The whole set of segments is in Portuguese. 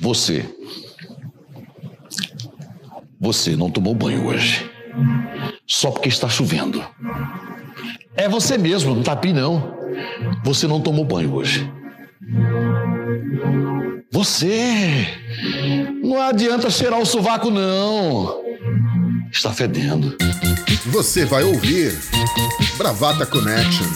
Você. Você não tomou banho hoje. Só porque está chovendo. É você mesmo, não tapi não. Você não tomou banho hoje. Você! Não adianta cheirar o sovaco, não. Está fedendo. Você vai ouvir Bravata Connection.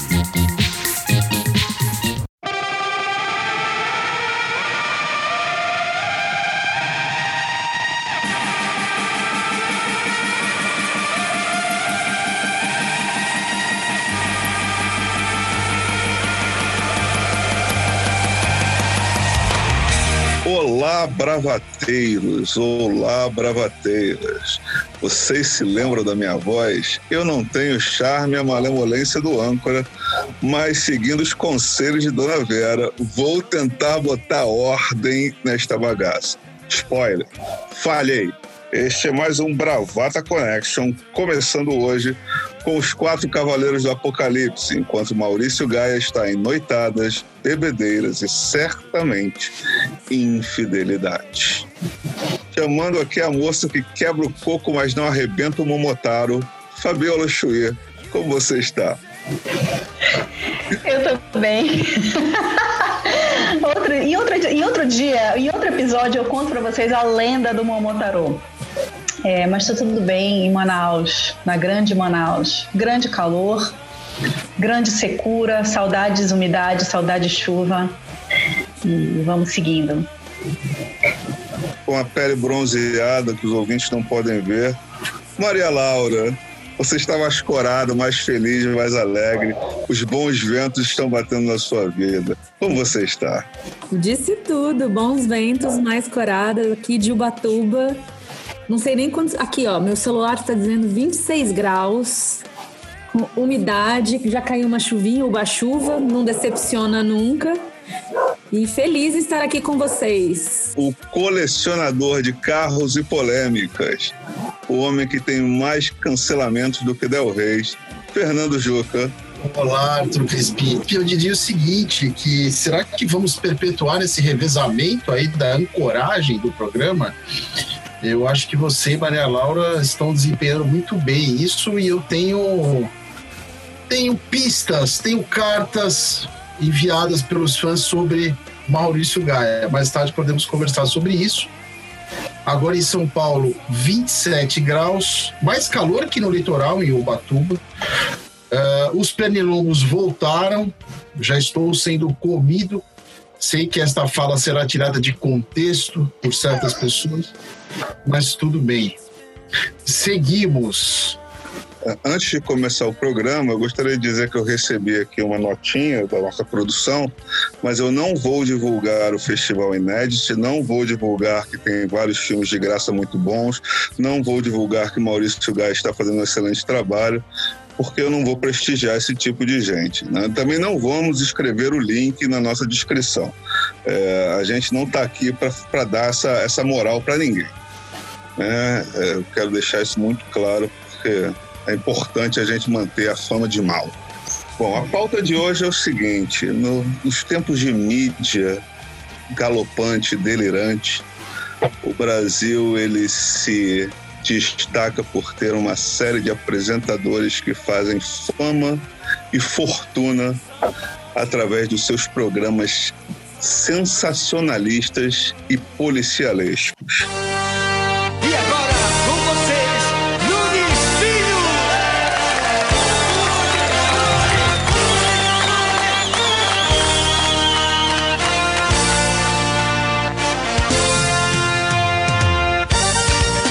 Olá, bravateiros! Olá, bravateiras! Vocês se lembram da minha voz? Eu não tenho charme e a malemolência do âncora, mas seguindo os conselhos de Dona Vera, vou tentar botar ordem nesta bagaça. Spoiler, falhei. Este é mais um Bravata Connection, começando hoje com os quatro cavaleiros do Apocalipse, enquanto Maurício Gaia está em noitadas, bebedeiras e certamente infidelidade. Chamando aqui a moça que quebra o coco, mas não arrebenta o Momotaro, Fabiola Chuê. Como você está? Eu tô bem. outro, em, outro, outro dia, em outro episódio, eu conto para vocês a lenda do Momotaro. É, mas tá tudo bem em Manaus, na grande Manaus. Grande calor, grande secura, saudades umidade, saudade chuva. E vamos seguindo. Com a pele bronzeada que os ouvintes não podem ver. Maria Laura, você está mais corada, mais feliz, mais alegre. Os bons ventos estão batendo na sua vida. Como você está? Disse tudo. Bons ventos, mais corada aqui de Ubatuba. Não sei nem quantos. Aqui, ó, meu celular está dizendo 26 graus, com umidade, já caiu uma chuvinha, uma chuva, não decepciona nunca. E feliz em estar aqui com vocês. O colecionador de carros e polêmicas, o homem que tem mais cancelamentos do que Del Reis, Fernando Juca. Olá, Arthur Crispim. Eu diria o seguinte, que será que vamos perpetuar esse revezamento aí da ancoragem do programa? Eu acho que você e Maria Laura estão desempenhando muito bem isso e eu tenho tenho pistas, tenho cartas enviadas pelos fãs sobre Maurício Gaia. Mais tarde podemos conversar sobre isso. Agora em São Paulo, 27 graus, mais calor que no litoral, em Ubatuba. Uh, os pernilongos voltaram, já estou sendo comido. Sei que esta fala será tirada de contexto por certas pessoas, mas tudo bem. Seguimos. Antes de começar o programa, eu gostaria de dizer que eu recebi aqui uma notinha da nossa produção, mas eu não vou divulgar o Festival Inédit, não vou divulgar que tem vários filmes de graça muito bons, não vou divulgar que Maurício Gás está fazendo um excelente trabalho, porque eu não vou prestigiar esse tipo de gente. Né? Também não vamos escrever o link na nossa descrição. É, a gente não está aqui para dar essa, essa moral para ninguém. Né? É, eu quero deixar isso muito claro, porque é importante a gente manter a fama de mal. Bom, a pauta de hoje é o seguinte: no, nos tempos de mídia galopante, delirante, o Brasil ele se destaca por ter uma série de apresentadores que fazem fama e fortuna através dos seus programas sensacionalistas e policialescos. E agora, com vocês, Nunes Filho!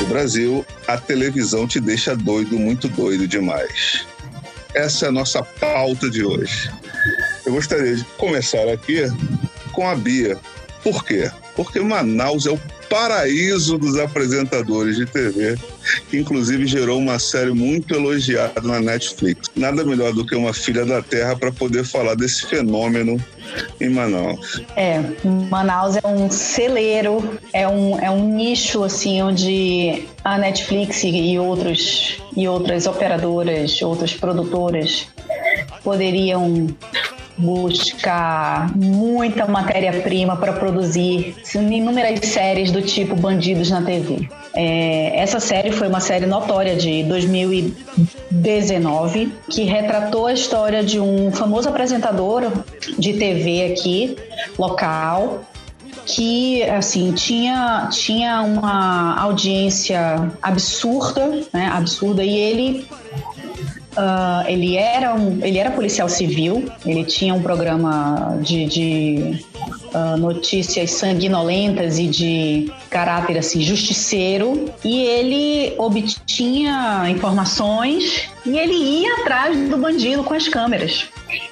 No Brasil, a televisão te deixa doido, muito doido demais. Essa é a nossa pauta de hoje. Eu gostaria de começar aqui com a Bia. Por quê? Porque Manaus é o paraíso dos apresentadores de TV, que inclusive gerou uma série muito elogiada na Netflix. Nada melhor do que uma filha da terra para poder falar desse fenômeno em Manaus. É, Manaus é um celeiro, é um, é um nicho assim onde a Netflix e outros e outras operadoras, outras produtoras poderiam buscar muita matéria-prima para produzir inúmeras séries do tipo Bandidos na TV. É, essa série foi uma série notória de 2019 que retratou a história de um famoso apresentador de TV aqui, local, que assim tinha tinha uma audiência absurda, né, absurda e ele Uh, ele, era um, ele era policial civil, ele tinha um programa de, de uh, notícias sanguinolentas e de caráter assim, justiceiro, e ele obtinha informações e ele ia atrás do bandido com as câmeras.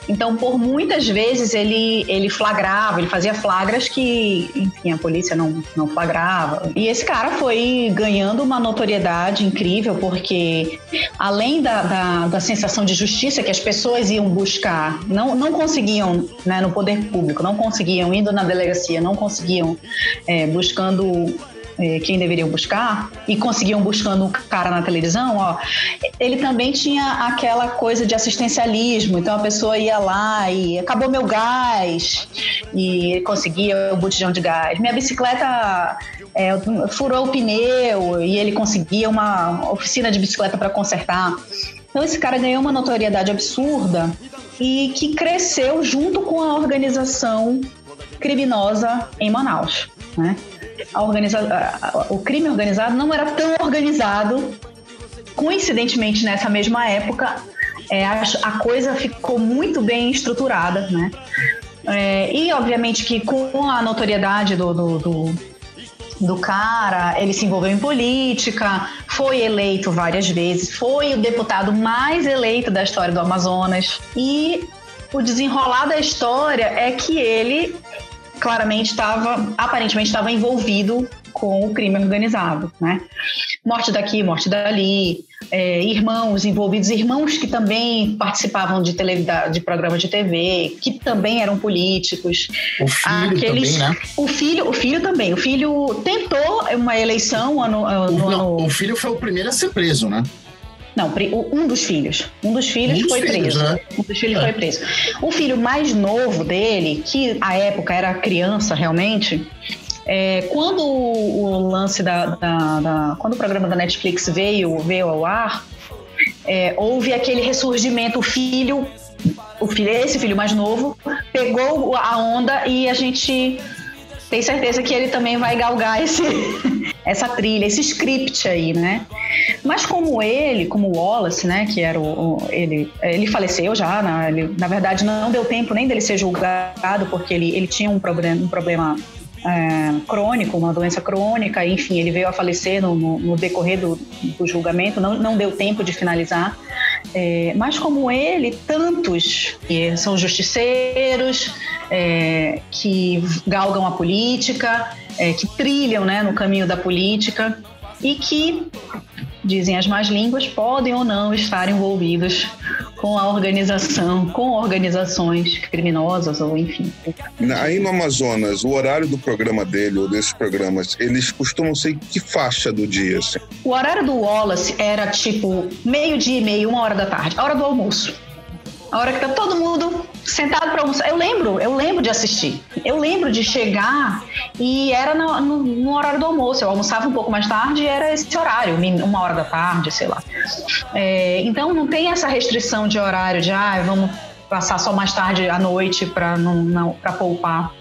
Então, por muitas vezes ele, ele flagrava, ele fazia flagras que, enfim, a polícia não, não flagrava. E esse cara foi ganhando uma notoriedade incrível, porque além da, da, da sensação de justiça que as pessoas iam buscar, não, não conseguiam, né, no poder público, não conseguiam, indo na delegacia, não conseguiam, é, buscando é, quem deveriam buscar e conseguiam buscando o cara na televisão, ó, ele também tinha aquela coisa de assistencialismo. Então a pessoa ia lá e acabou meu gás e conseguia o botijão de gás. Minha bicicleta é, furou o pneu e ele conseguia uma oficina de bicicleta para consertar. Então esse cara ganhou uma notoriedade absurda e que cresceu junto com a organização criminosa em Manaus. Né? A o crime organizado não era tão organizado. Coincidentemente, nessa mesma época, é, a, a, coisa ficou muito bem estruturada, né? É, e, obviamente, que com a notoriedade do, do, do, do cara, ele se envolveu em política, foi eleito várias vezes, foi o deputado mais eleito da história do Amazonas. E o desenrolar da história é que ele claramente estava, aparentemente estava envolvido com o crime organizado, né? Morte daqui, morte dali, é, irmãos envolvidos, irmãos que também participavam de, tele, de programas de TV, que também eram políticos. O filho Aqueles, também, né? O filho, o filho também. O filho tentou uma eleição ano, o, não, o filho foi o primeiro a ser preso, né? Não, um dos filhos. Um dos filhos um dos foi filhos, preso. Né? Um dos filhos é. foi preso. O filho mais novo dele, que à época era criança realmente, é, quando o lance da, da, da, Quando o programa da Netflix veio, veio ao ar, é, houve aquele ressurgimento. O filho, o filho, esse filho mais novo, pegou a onda e a gente tem certeza que ele também vai galgar esse, essa trilha, esse script aí, né? Mas como ele, como Wallace, né, que era o, o ele, ele faleceu já, na, ele, na verdade não deu tempo nem dele ser julgado porque ele, ele tinha um problema, um problema é, crônico, uma doença crônica, enfim, ele veio a falecer no, no, no decorrer do, do, julgamento, não, não deu tempo de finalizar. É, mas como ele, tantos que são justiceiros, é, que galgam a política, é, que trilham né, no caminho da política e que, dizem as más línguas, podem ou não estar envolvidos com a organização, com organizações criminosas ou enfim. Aí no Amazonas, o horário do programa dele ou desses programas, eles costumam ser que faixa do dia? Assim? O horário do Wallace era tipo meio-dia e meio, uma hora da tarde, a hora do almoço. A hora que tá todo mundo sentado para almoçar. Eu lembro, eu lembro de assistir. Eu lembro de chegar e era no, no, no, horário do almoço. Eu almoçava um pouco mais tarde e era esse horário, uma hora da tarde, sei lá. É, então não tem essa restrição de horário de ah, vamos passar só mais tarde à noite para não, não para poupar.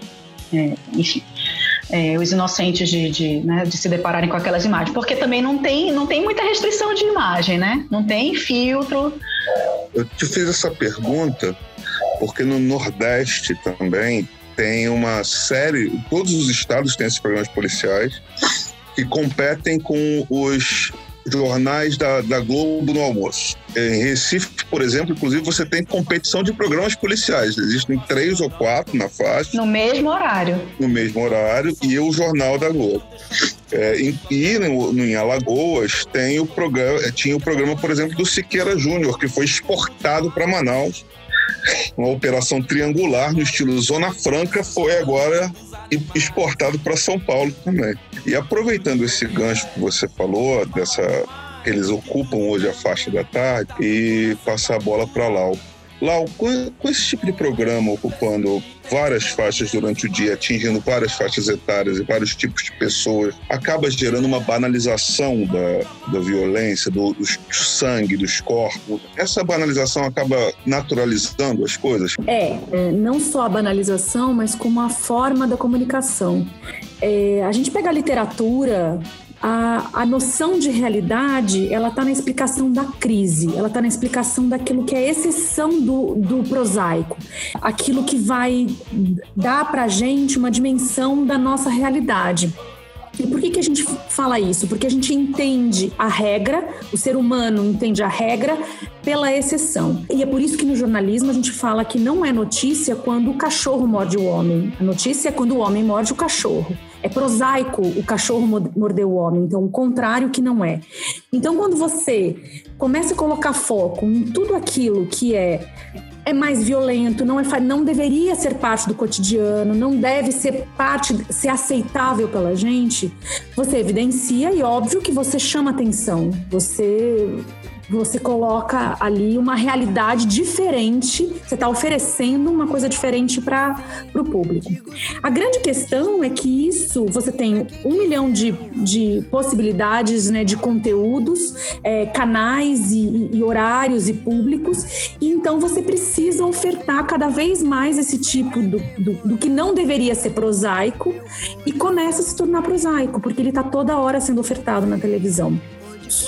É, enfim é, os inocentes de, de, né, de se depararem com aquelas imagens, porque também não tem, não tem muita restrição de imagem, né? Não tem filtro. Eu te fiz essa pergunta porque no Nordeste também tem uma série, todos os estados têm esses programas policiais que competem com os jornais da, da Globo no almoço. Em Recife, por exemplo, inclusive, você tem competição de programas policiais. Existem três ou quatro na faixa. No mesmo horário. No mesmo horário, e o Jornal da Globo. É, e no, em Alagoas tem o programa, tinha o programa, por exemplo, do Siqueira Júnior, que foi exportado para Manaus. Uma operação triangular no estilo Zona Franca foi agora exportado para São Paulo também. E aproveitando esse gancho que você falou, dessa eles ocupam hoje a faixa da tarde e passar a bola para Lau. Lau, com, esse tipo de programa ocupando várias faixas durante o dia, atingindo várias faixas etárias e vários tipos de pessoas, acaba gerando uma banalização da, da violência, do, do sangue, dos corpos. Essa banalização acaba naturalizando as coisas? É, é, não só a banalização, mas como a forma da comunicação. É, a gente pega a literatura, a, a noção de realidade ela está na explicação da crise, ela está na explicação daquilo que é exceção do, do prosaico, aquilo que vai dar para a gente uma dimensão da nossa realidade. E por que, que a gente fala isso? Porque a gente entende a regra, o ser humano entende a regra pela exceção. E é por isso que no jornalismo a gente fala que não é notícia quando o cachorro morde o homem. A notícia é quando o homem morde o cachorro. É prosaico o cachorro morder o homem, então o contrário que não é. Então quando você começa a colocar foco em tudo aquilo que é é mais violento, não, é, não deveria ser parte do cotidiano, não deve ser parte, ser aceitável pela gente, você evidencia e óbvio que você chama atenção, você você coloca ali uma realidade diferente, você está oferecendo uma coisa diferente para o público. A grande questão é que isso, você tem um milhão de, de possibilidades né, de conteúdos, é, canais e, e horários e públicos, e então você precisa ofertar cada vez mais esse tipo do, do, do que não deveria ser prosaico e começa a se tornar prosaico, porque ele está toda hora sendo ofertado na televisão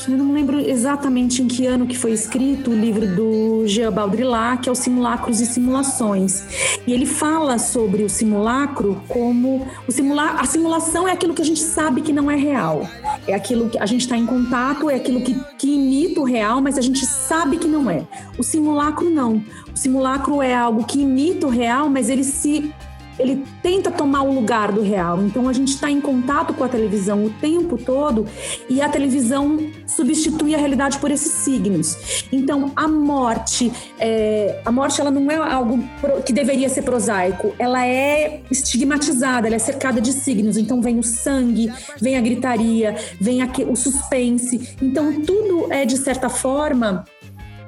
eu não lembro exatamente em que ano que foi escrito o livro do Jean Baudrillard, que é o Simulacros e Simulações. E ele fala sobre o simulacro como o simula a simulação é aquilo que a gente sabe que não é real. É aquilo que a gente está em contato, é aquilo que, que imita o real, mas a gente sabe que não é. O simulacro não. O simulacro é algo que imita o real, mas ele se ele tenta tomar o lugar do real. Então a gente está em contato com a televisão o tempo todo e a televisão substitui a realidade por esses signos. Então a morte, é, a morte ela não é algo que deveria ser prosaico, ela é estigmatizada, ela é cercada de signos. Então vem o sangue, vem a gritaria, vem o suspense. Então tudo é de certa forma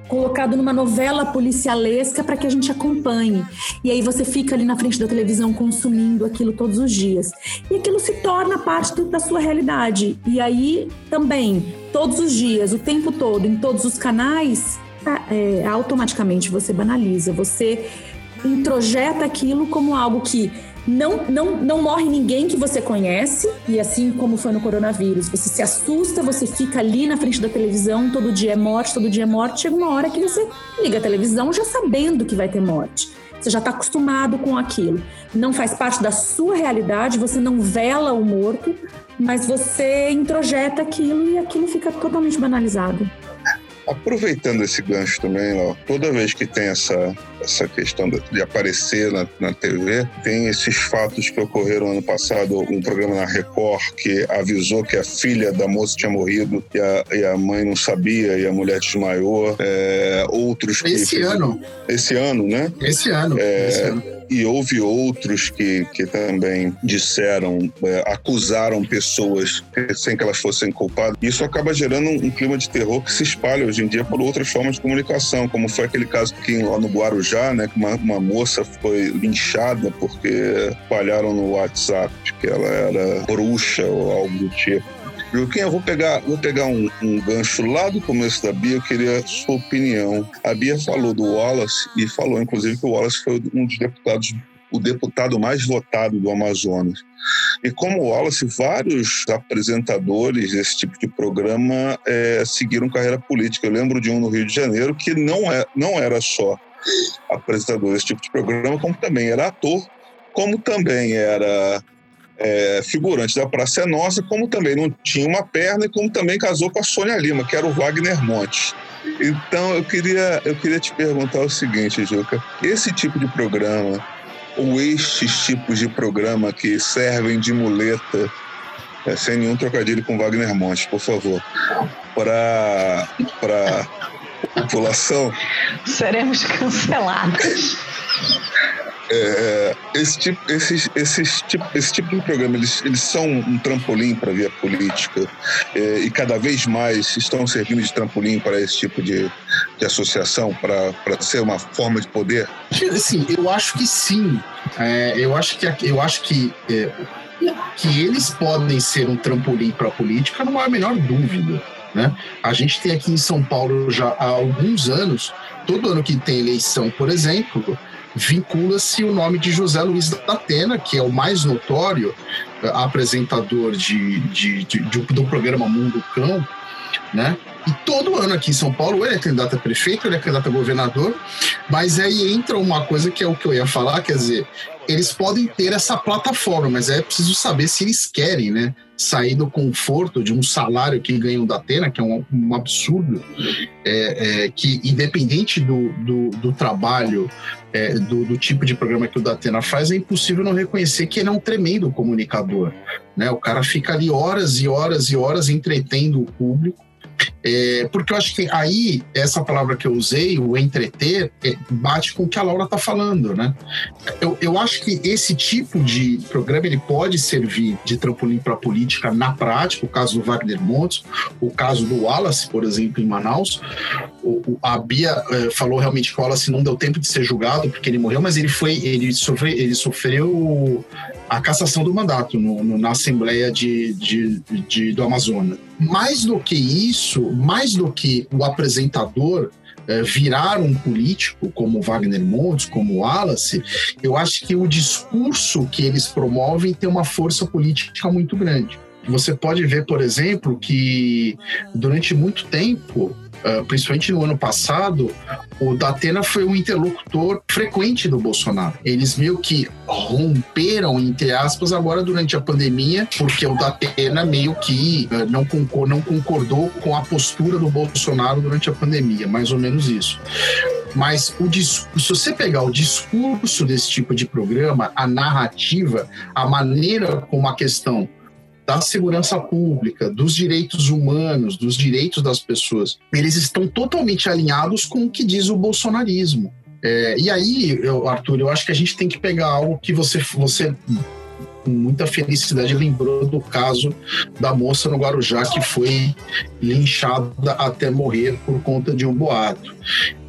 colocado numa novela policialesca para que a gente acompanhe. E aí você fica ali na frente da televisão consumindo aquilo todos os dias. E aquilo se torna parte do, da sua realidade. E aí também, todos os dias, o tempo todo, em todos os canais, é, automaticamente você banaliza, você introjeta aquilo como algo que não, não, não morre ninguém que você conhece, e assim como foi no coronavírus, você se assusta, você fica ali na frente da televisão, todo dia é morte, todo dia é morte. Chega uma hora que você liga a televisão já sabendo que vai ter morte. Você já está acostumado com aquilo. Não faz parte da sua realidade, você não vela o morto, mas você introjeta aquilo e aquilo fica totalmente banalizado. Aproveitando esse gancho também, ó, toda vez que tem essa, essa questão de, aparecer na, na, TV, tem esses fatos que ocorreram ano passado, um programa na Record que avisou que a filha da moça tinha morrido e a, e a mãe não sabia e a mulher desmaiou. É, outros que... Esse ano. Esse ano, né? Esse ano. É, esse ano e houve outros que, que também disseram, é, acusaram pessoas sem que elas fossem culpadas. Isso acaba gerando um, um, clima de terror que se espalha hoje em dia por outras formas de comunicação, como foi aquele caso aqui lá no Guarujá, né, que uma, uma moça foi linchada porque espalharam no WhatsApp que ela era bruxa ou algo do tipo. Joaquim, eu vou pegar, vou pegar um, um, gancho lá do começo da Bia, eu queria sua opinião. A Bia falou do Wallace e falou, inclusive, que o Wallace foi um dos deputados, o deputado mais votado do Amazonas. E como o Wallace, vários apresentadores desse tipo de programa é, seguiram carreira política. Eu lembro de um no Rio de Janeiro que não, é, não era só apresentador desse tipo de programa, como também era ator, como também era é, figurante da Praça é Nossa, como também não tinha uma perna e como também casou com a Sônia Lima, que era o Wagner Montes. Então eu queria, eu queria te perguntar o seguinte, Juca: esse tipo de programa, ou estes tipos de programa que servem de muleta, é, sem nenhum trocadilho com Wagner Montes, por favor, para população. Seremos cancelados. é, esse, tipo, esses, esses tipo, esse tipo de programa, eles, eles são um trampolim para a via política é, e cada vez mais estão servindo de trampolim para esse tipo de, de associação, para ser uma forma de poder? Sim, eu acho que sim. É, eu acho que, eu acho que, é, que eles podem ser um trampolim para a política, não há a menor dúvida. Né? A gente tem aqui em São Paulo já há alguns anos, todo ano que tem eleição, por exemplo, vincula-se o nome de José Luiz da Atena, que é o mais notório uh, apresentador de, de, de, de, do programa Mundo Cão, né? E todo ano aqui em São Paulo, ele é candidato a prefeito, ele é candidato a governador, mas aí entra uma coisa que é o que eu ia falar, quer dizer, eles podem ter essa plataforma, mas é preciso saber se eles querem, né? Sair do conforto de um salário que ganham da Atena, que é um, um absurdo, é, é, que independente do, do, do trabalho, é, do, do, tipo de programa que o Datena faz, é impossível não reconhecer que ele é um tremendo comunicador. Né? O cara fica ali horas e horas e horas entretendo o público é, porque eu acho que aí, essa palavra que eu usei, o entreter, é, bate com o que a Laura está falando, né? Eu, eu acho que esse tipo de programa ele pode servir de trampolim para a política na prática, o caso do Wagner Montes, o caso do Wallace, por exemplo, em Manaus. O, a Bia é, falou realmente que o Wallace não deu tempo de ser julgado porque ele morreu, mas ele foi, ele sofreu, ele sofreu a cassação do mandato no, no, na Assembleia de, de, de, do Amazonas. Mais do que isso, mais do que o apresentador é, virar um político como Wagner Montes, como Wallace, eu acho que o discurso que eles promovem tem uma força política muito grande. Você pode ver, por exemplo, que durante muito tempo Uh, principalmente no ano passado, o Datena foi um interlocutor frequente do Bolsonaro. Eles meio que romperam, entre aspas, agora durante a pandemia, porque o Datena meio que uh, não, concor não concordou com a postura do Bolsonaro durante a pandemia, mais ou menos isso. Mas o se você pegar o discurso desse tipo de programa, a narrativa, a maneira como a questão da segurança pública, dos direitos humanos, dos direitos das pessoas, eles estão totalmente alinhados com o que diz o bolsonarismo. É, e aí, eu, Arthur, eu acho que a gente tem que pegar algo que você, você com muita felicidade lembrou do caso da moça no Guarujá que foi linchada até morrer por conta de um boato.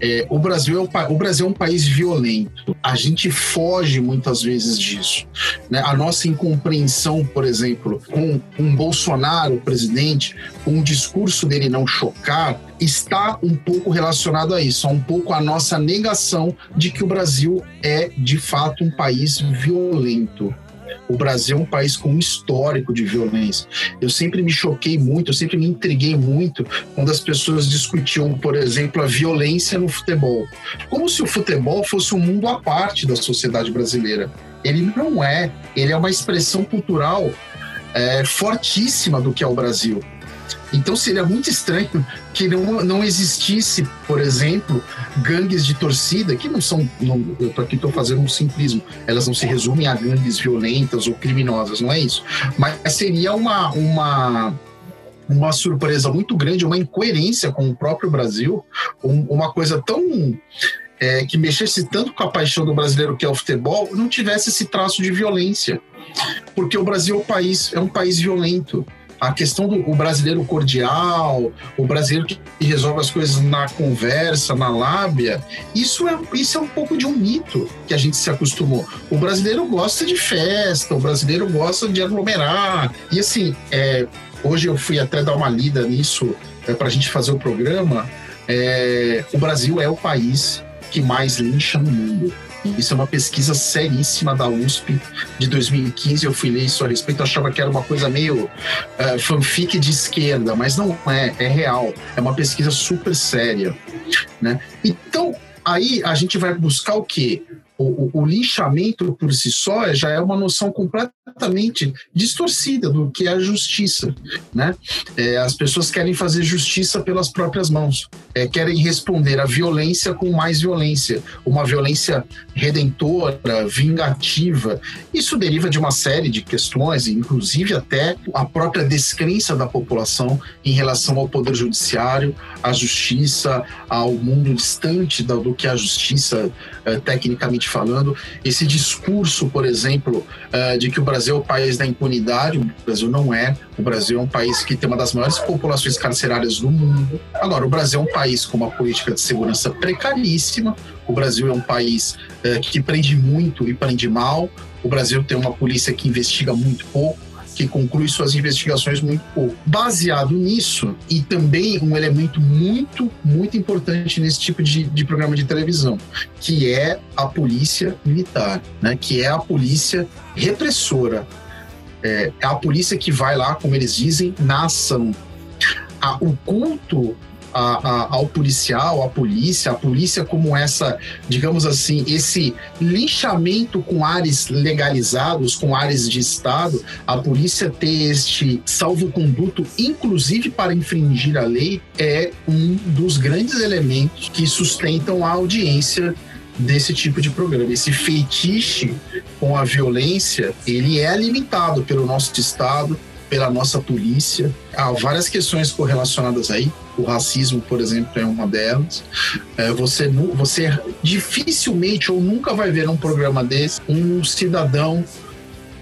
É, o, Brasil é o, o, Brasil é um país violento. A gente foge muitas vezes disso. Né? A nossa incompreensão, por exemplo, com um Bolsonaro, presidente, com o discurso dele não chocar, está um pouco relacionado a isso, a um pouco a nossa negação de que o Brasil é de fato um país violento. O Brasil é um país com um histórico de violência. Eu sempre me choquei muito, eu sempre me intriguei muito quando as pessoas discutiam, por exemplo, a violência no futebol. Como se o futebol fosse um mundo à parte da sociedade brasileira. Ele não é. Ele é uma expressão cultural é, fortíssima do que é o Brasil. Então seria muito estranho que não, não existisse, por exemplo, gangues de torcida, que não são. Não, eu aqui estou fazendo um simplismo, elas não se resumem a gangues violentas ou criminosas, não é isso. Mas seria uma, uma, uma surpresa muito grande, uma incoerência com o próprio Brasil, um, uma coisa tão. É, que mexesse tanto com a paixão do brasileiro que é o futebol, não tivesse esse traço de violência. Porque o Brasil é um país, é um país violento a questão do brasileiro cordial, o brasileiro que resolve as coisas na conversa, na lábia, isso é, isso é um pouco de um mito que a gente se acostumou. O brasileiro gosta de festa, o brasileiro gosta de aglomerar. E assim, é, hoje eu fui até dar uma lida nisso é, para a gente fazer o programa. É, o Brasil é o país que mais lincha no mundo. Isso é uma pesquisa seríssima da USP de 2015. Eu fui ler isso a respeito, achava que era uma coisa meio uh, fanfic de esquerda, mas não é, é real. É uma pesquisa super séria. Né? Então, aí a gente vai buscar o quê? O, o, linchamento por si só já é uma noção completamente distorcida do que é a justiça. Né? É, as pessoas querem fazer justiça pelas próprias mãos, é, querem responder à violência com mais violência, uma violência redentora, vingativa. Isso deriva de uma série de questões, inclusive até a própria descrença da população em relação ao poder judiciário, à justiça, ao mundo distante do, do que a justiça é, tecnicamente falando, esse discurso, por exemplo, uh, de que o Brasil é o país da impunidade, o Brasil não é. O Brasil é um país que tem uma das maiores populações carcerárias do mundo. Agora, o Brasil é um país com uma política de segurança precaríssima. O Brasil é um país uh, que prende muito e prende mal. O Brasil tem uma polícia que investiga muito pouco que conclui suas investigações muito pouco. Baseado nisso, e também um elemento muito, muito importante nesse tipo de, de programa de televisão, que é a polícia militar, né? que é a polícia repressora. É, é a polícia que vai lá, como eles dizem, na ação. A, o culto a, a, ao policial, à polícia, a polícia como essa, digamos assim, esse linchamento com ares legalizados, com ares de Estado, a polícia ter este salvo-conduto, inclusive para infringir a lei, é um dos grandes elementos que sustentam a audiência desse tipo de programa. Esse feitiço com a violência, ele é alimentado pelo nosso Estado, pela nossa polícia. Há várias questões correlacionadas aí. O racismo, por exemplo, é uma delas. É, você, você dificilmente ou nunca vai ver num programa desse um cidadão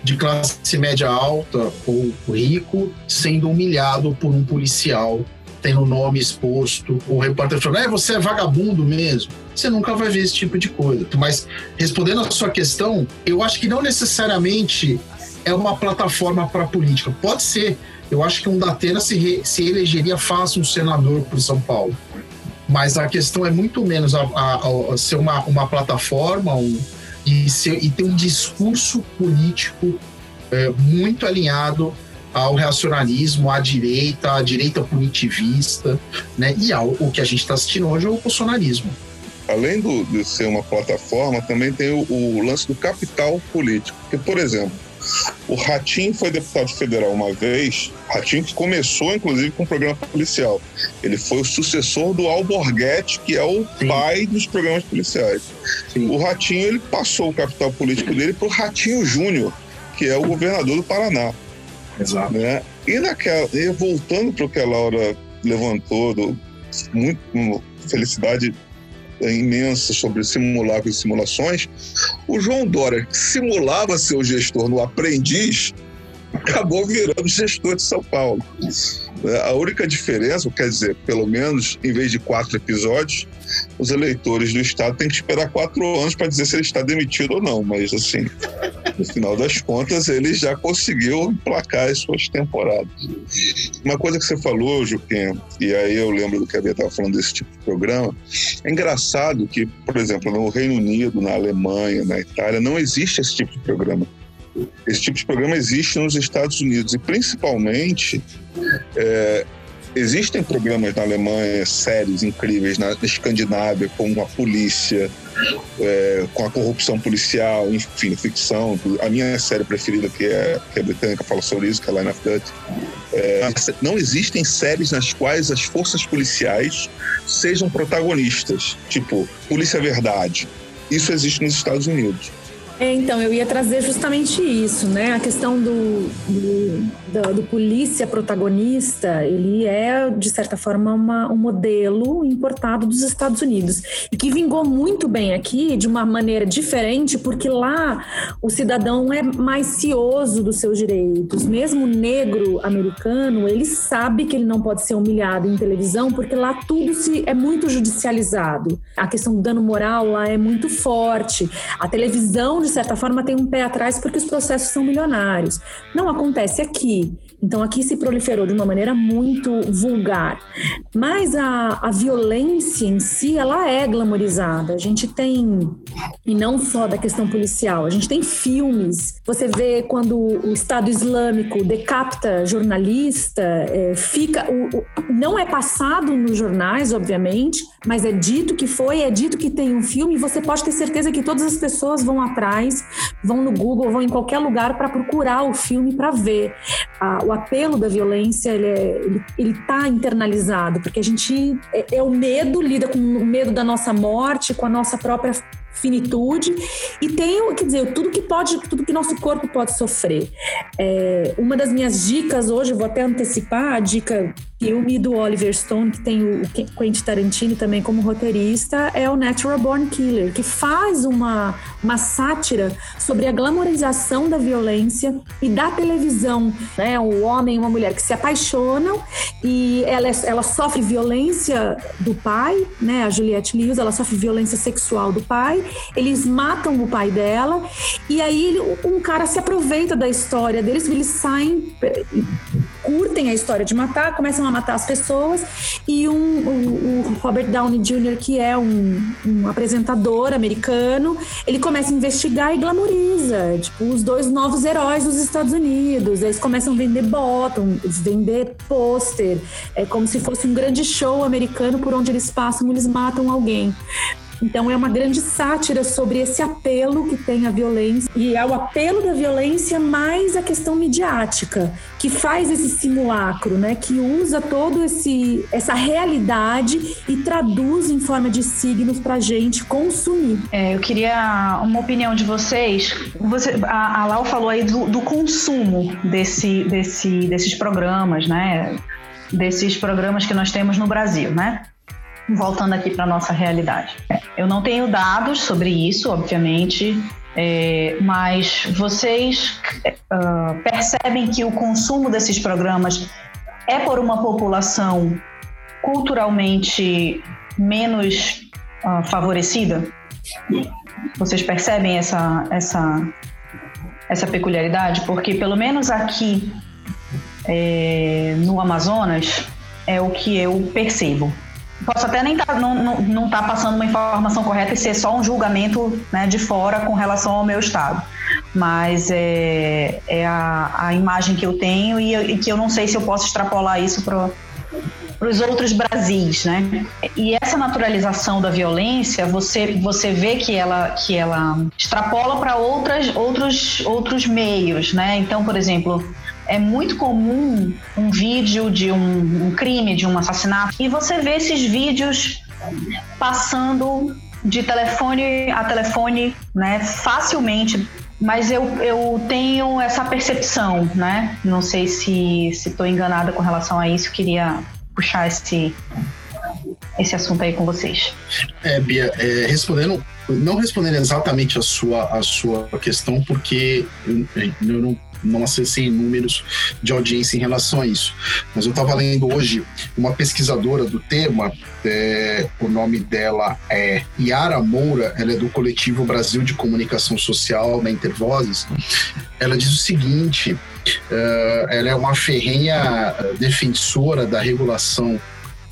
de classe média alta ou rico sendo humilhado por um policial, tendo o nome exposto, o repórter falando, é, você é vagabundo mesmo. Você nunca vai ver esse tipo de coisa. Mas, respondendo a sua questão, eu acho que não necessariamente é uma plataforma para política. Pode ser. Eu acho que um Datena se, se elegeria fácil um senador por São Paulo. Mas a questão é muito menos a, a, a ser uma, uma plataforma um, e, ser, e ter um discurso político é, muito alinhado ao reacionarismo, à direita, à direita punitivista, né? E ao o que a gente está assistindo hoje é o bolsonarismo. Além do, de ser uma plataforma, também tem o, o lance do capital político. Porque, por exemplo, o Ratinho foi deputado federal uma vez, Ratinho que começou, inclusive, com um programa policial. Ele foi o sucessor do Alborguete, que é o Sim. pai dos programas policiais. Sim. O Ratinho, ele passou o capital político dele para o Ratinho Júnior, que é o governador do Paraná. Exato. Né? E, naquela, e voltando para o que a Laura levantou, do, muito, felicidade imensa sobre simulacros e simulações, o João Dória, que simulava ser o gestor no Aprendiz, acabou virando gestor de São Paulo. A única diferença, quer dizer, pelo menos em vez de quatro episódios, os eleitores do Estado têm que esperar quatro anos para dizer se ele está demitido ou não. Mas, assim, no final das contas, ele já conseguiu emplacar as suas temporadas. Uma coisa que você falou, Juquinha, e aí eu lembro do que a Bia estava falando desse tipo de programa, é engraçado que, por exemplo, no Reino Unido, na Alemanha, na Itália, não existe esse tipo de programa. Esse tipo de programa existe nos Estados Unidos e, principalmente, é, existem programas na Alemanha, séries incríveis, na Escandinávia, como a polícia, é, com a corrupção policial, enfim, ficção. A minha série preferida, que é, que é britânica, fala sobre isso, que é Line of Duty. É, não existem séries nas quais as forças policiais sejam protagonistas, tipo Polícia Verdade. Isso existe nos Estados Unidos. É, então, eu ia trazer justamente isso, né? A questão do, do, do, do polícia protagonista, ele é, de certa forma, uma, um modelo importado dos Estados Unidos e que vingou muito bem aqui de uma maneira diferente, porque lá o cidadão é mais cioso dos seus direitos. Mesmo o negro americano, ele sabe que ele não pode ser humilhado em televisão, porque lá tudo se, é muito judicializado. A questão do dano moral lá é muito forte. A televisão de certa forma, tem um pé atrás porque os processos são milionários. Não acontece aqui. Então, aqui se proliferou de uma maneira muito vulgar. Mas a, a violência em si, ela é glamorizada. A gente tem, e não só da questão policial, a gente tem filmes. Você vê quando o Estado Islâmico decapita jornalista, é, fica. O, o, não é passado nos jornais, obviamente, mas é dito que foi, é dito que tem um filme, e você pode ter certeza que todas as pessoas vão atrás, vão no Google, vão em qualquer lugar para procurar o filme para ver. Ah, o apelo da violência ele é, ele, ele tá internalizado porque a gente é, é o medo lida com o medo da nossa morte, com a nossa própria finitude e tem, quer dizer, tudo que pode, tudo que nosso corpo pode sofrer. É, uma das minhas dicas hoje, vou até antecipar a dica filme do Oliver Stone, que tem o Quentin Tarantino também como roteirista, é o Natural Born Killer, que faz uma, uma sátira sobre a glamorização da violência e da televisão. Né? Um homem e uma mulher que se apaixonam e ela, ela sofre violência do pai, né? a Juliette Lewis, ela sofre violência sexual do pai, eles matam o pai dela e aí um cara se aproveita da história deles, eles saem curtem a história de matar, começam a matar as pessoas e um, o, o Robert Downey Jr., que é um, um, apresentador americano, ele começa a investigar e glamoriza, tipo, os dois novos heróis dos Estados Unidos. Eles começam a vender bottom, vender pôster, é como se fosse um grande show americano por onde eles passam, eles matam alguém. Então é uma grande sátira sobre esse apelo que tem a violência e é o apelo da violência mais a questão midiática que faz esse simulacro, né? Que usa todo esse essa realidade e traduz em forma de signos para gente consumir. É, eu queria uma opinião de vocês. Você, a, a Lau falou aí do, do consumo desse, desse, desses programas, né? Desses programas que nós temos no Brasil, né? Voltando aqui para nossa realidade. Eu não tenho dados sobre isso, obviamente, é, mas vocês uh, percebem que o consumo desses programas é por uma população culturalmente menos uh, favorecida? Vocês percebem essa, essa, essa peculiaridade? Porque, pelo menos aqui é, no Amazonas, é o que eu percebo. Posso até nem tá, não, não, não tá passando uma informação correta e ser só um julgamento né, de fora com relação ao meu estado. Mas é, é a, a imagem que eu tenho e, e que eu não sei se eu posso extrapolar isso para para os outros Brasis, né? E essa naturalização da violência, você você vê que ela que ela extrapola para outras outros outros meios, né? Então, por exemplo, é muito comum um vídeo de um, um crime, de um assassinato, e você vê esses vídeos passando de telefone a telefone, né, facilmente. Mas eu, eu tenho essa percepção, né? Não sei se estou enganada com relação a isso, queria puxar esse, esse assunto aí com vocês. É, Bia, é, respondendo, não respondendo exatamente a sua, a sua questão, porque eu, eu não não acessei números de audiência em relação a isso. Mas eu estava lendo hoje uma pesquisadora do tema, é, o nome dela é Yara Moura, ela é do coletivo Brasil de Comunicação Social na Intervozes. Ela diz o seguinte: uh, ela é uma ferrenha defensora da regulação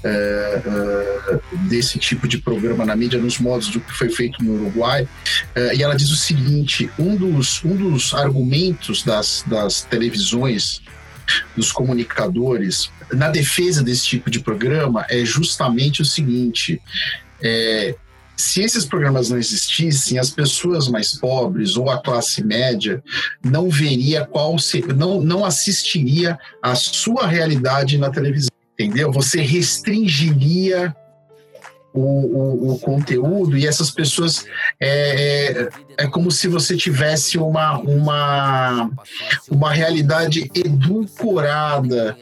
é, é, desse tipo de programa na mídia, nos modos do que foi feito no Uruguai. É, e ela diz o seguinte: um dos, um dos argumentos das, das televisões, dos comunicadores, na defesa desse tipo de programa é justamente o seguinte. É, se esses programas não existissem, as pessoas mais pobres ou a classe média não veria qual se, não, não assistiria à sua realidade na televisão entendeu? Você restringiria o, o, o, conteúdo e essas pessoas é, é, é, como se você tivesse uma, uma, uma realidade edulcorada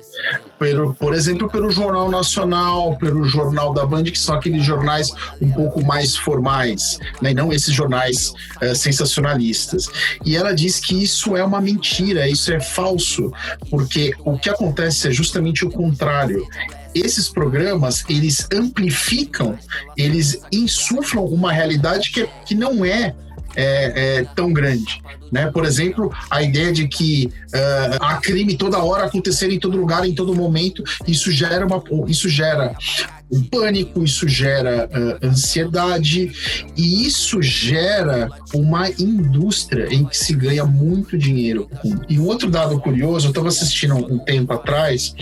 pelo, por exemplo pelo Jornal Nacional, pelo Jornal da Band, que são aqueles jornais um pouco mais formais, né? não esses jornais é, sensacionalistas. E ela diz que isso é uma mentira, isso é falso, porque o que acontece é justamente o contrário esses programas eles amplificam, eles insuflam uma realidade que, que não é é, é, tão grande. Né? Por exemplo, a ideia de que uh, há crime toda hora acontecer em todo lugar, em todo momento, isso gera, uma, isso gera um pânico, isso gera uh, ansiedade e isso gera uma indústria em que se ganha muito dinheiro. E um outro dado curioso, eu estava assistindo um tempo atrás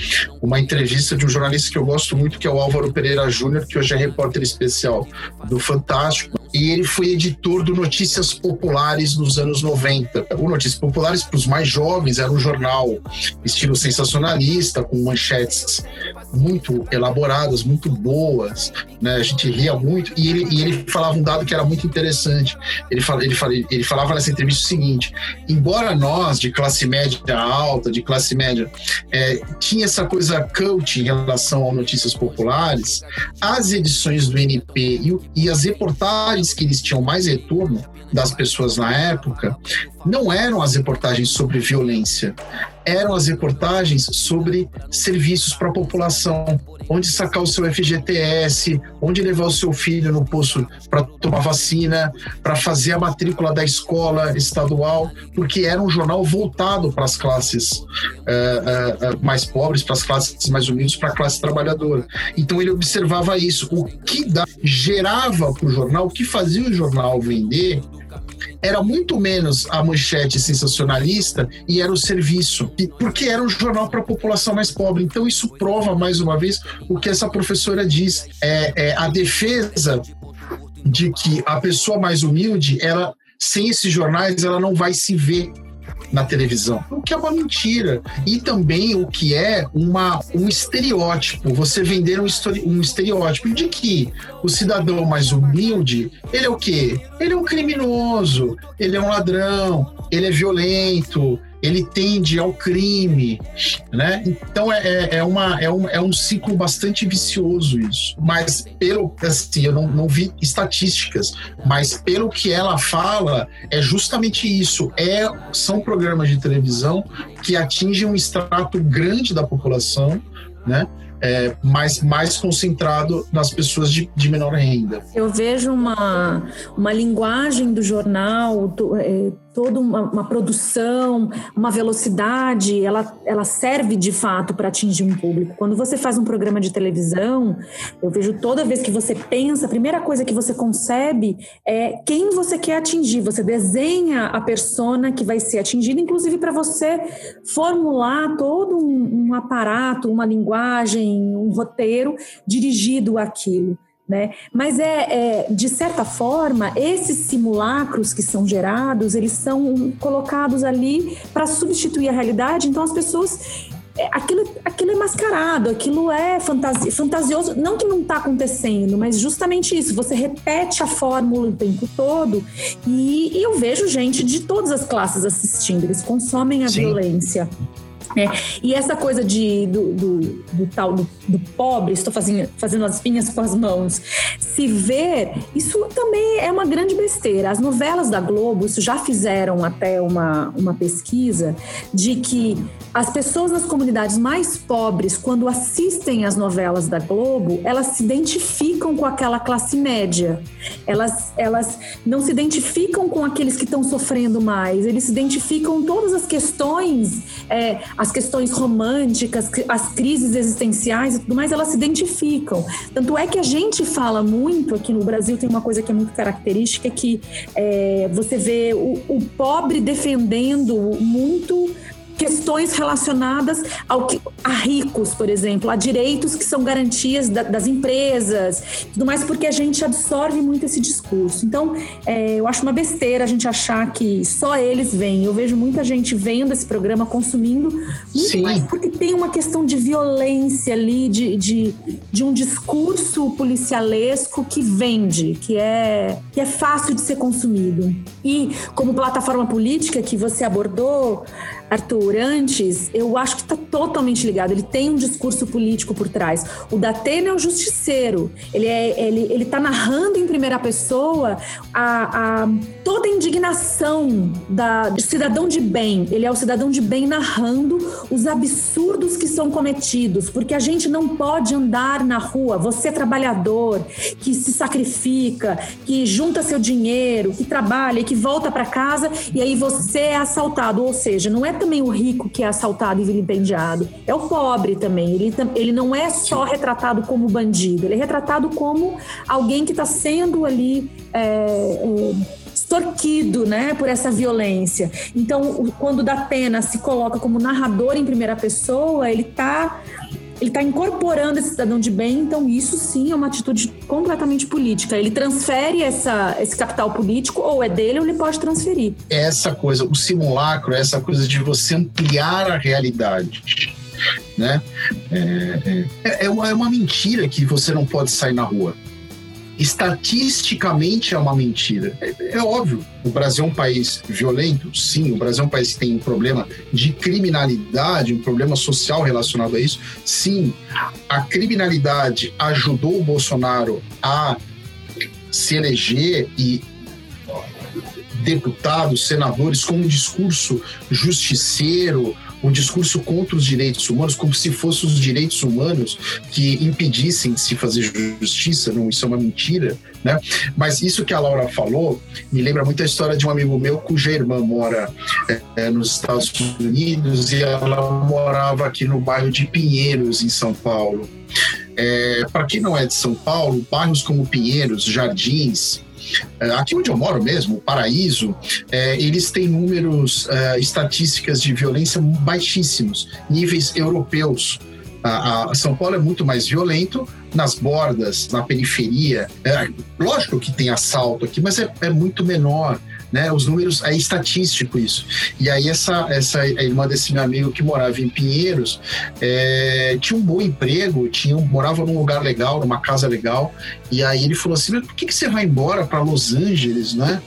uma entrevista de um jornalista que eu gosto muito, que é o Álvaro Pereira Júnior, que hoje é repórter especial do Fantástico. E ele foi editor do Notícias Populares nos anos 90. O Notícias Populares, para os mais jovens, era um jornal estilo sensacionalista, com manchetes muito elaboradas, muito boas, né? A gente ria muito e ele, e ele falava um dado que era muito interessante. Ele, fala, ele, fala, ele falava nessa entrevista o seguinte: embora nós de classe média alta, de classe média, é, tinha essa coisa cult em relação a notícias populares, as edições do NP e, e as reportagens que eles tinham mais retorno das pessoas na época não eram as reportagens sobre violência, eram as reportagens sobre serviços para a população, onde sacar o seu FGTS, onde levar o seu filho no posto para tomar vacina, para fazer a matrícula da escola estadual, porque era um jornal voltado para as classes uh, uh, mais pobres, para as classes mais humildes, para a classe trabalhadora. Então ele observava isso, o que da, gerava para o jornal, o que fazia o jornal vender era muito menos a manchete sensacionalista e era o serviço, porque era um jornal para a população mais pobre. Então, isso prova, mais uma vez, o que essa professora diz: é, é a defesa de que a pessoa mais humilde, ela, sem esses jornais, ela não vai se ver na televisão, o que é uma mentira. E também o que é uma, um estereótipo, você vender um, um estereótipo de que o cidadão mais humilde, ele é o quê? Ele é um criminoso, ele é um ladrão, ele é violento, ele tende ao crime, né? Então é, é, é, uma, é, um, é um ciclo bastante vicioso isso. Mas pelo assim, eu não, não vi estatísticas, mas pelo que ela fala, é justamente isso. É, são programas de televisão que atingem um extrato grande da população, né? é, mais, mais concentrado nas pessoas de, de menor renda. Eu vejo uma, uma linguagem do jornal, do, é, toda uma, uma, produção, uma velocidade, ela, ela serve de fato para atingir um público. Quando você faz um programa de televisão, eu vejo toda vez que você pensa, a primeira coisa que você concebe é quem você quer atingir. Você desenha a persona que vai ser atingida, inclusive para você formular todo um, um aparato, uma linguagem, um roteiro dirigido àquilo. Né? Mas é, é, de certa forma, esses simulacros que são gerados, eles são colocados ali para substituir a realidade. Então as pessoas é, aquilo, aquilo é mascarado, aquilo é fantasi, fantasioso, não que não está acontecendo, mas justamente isso, você repete a fórmula o tempo todo e, e eu vejo gente de todas as classes assistindo, eles consomem a Sim. violência. É, e essa coisa de, do, do, do tal do, do, pobre, estou fazendo, fazendo as pinhas com as mãos, se ver, isso também é uma grande besteira. As novelas da Globo, isso já fizeram até uma, uma pesquisa de que as pessoas nas comunidades mais pobres, quando assistem às novelas da Globo, elas se identificam com aquela classe média. Elas, elas não se identificam com aqueles que estão sofrendo mais, eles se identificam todas as questões, é, as questões românticas, as crises existenciais e tudo mais, elas se identificam. Tanto é que a gente fala muito aqui no Brasil, tem uma coisa que é muito característica, que é, você vê o, o pobre defendendo muito questões relacionadas ao que, a ricos, por exemplo, a direitos que são garantias da, das empresas, tudo mais, porque a gente absorve muito esse discurso. Então, é, eu acho uma besteira a gente achar que só eles vêm. Eu vejo muita gente vendo esse programa, consumindo, muito Sim. mais porque tem uma questão de violência ali, de, de, de um discurso policialesco que vende, que é, que é fácil de ser consumido. E como plataforma política que você abordou, Arthur, antes, eu acho que está totalmente ligado. Ele tem um discurso político por trás. O Datena é o justiceiro. Ele é, ele, ele está narrando em primeira pessoa a, a, toda a indignação da, do cidadão de bem. Ele é o cidadão de bem narrando os absurdos que são cometidos, porque a gente não pode andar na rua. Você é trabalhador, que se sacrifica, que junta seu dinheiro, que trabalha e que volta para casa e aí você é assaltado. Ou seja, não é também o rico que é assaltado e vilipendiado, é o pobre também. Ele, ele não é só retratado como bandido, ele é retratado como alguém que está sendo ali. É, é, extorquido né, por essa violência. Então, quando da pena se coloca como narrador em primeira pessoa, ele está ele está incorporando esse cidadão de bem, então isso sim é uma atitude completamente política. Ele transfere essa, esse capital político, ou é dele ou ele pode transferir. Essa coisa, o simulacro, essa coisa de você ampliar a realidade. Né? É, é, é, uma, é uma mentira que você não pode sair na rua estatisticamente é uma mentira. É, é, óbvio, o Brasil é um país violento, sim, o Brasil é um país que tem um problema de criminalidade, um problema social relacionado a isso, sim. A criminalidade ajudou o Bolsonaro a se eleger e deputados, senadores com um discurso justiceiro, um discurso contra os direitos humanos, como se fossem os direitos humanos que impedissem de se fazer justiça, não, isso é uma mentira, né? Mas isso que a Laura falou me lembra muito a história de um amigo meu cuja irmã mora é, nos Estados Unidos e ela morava aqui no bairro de Pinheiros, em São Paulo. É, Para quem não é de São Paulo, bairros como Pinheiros, Jardins, aqui onde eu moro mesmo, Paraíso, é, eles têm números, é, estatísticas de violência baixíssimos, níveis europeus. A, a, São Paulo é muito mais violento nas bordas, na periferia. É, lógico que tem assalto aqui, mas é, é muito menor né? Os números é estatístico isso. E aí essa essa irmã desse meu amigo que morava em Pinheiros é, tinha um bom emprego, tinha morava num lugar legal, numa casa legal. E aí ele falou assim: por que, que você vai embora para Los Angeles, né?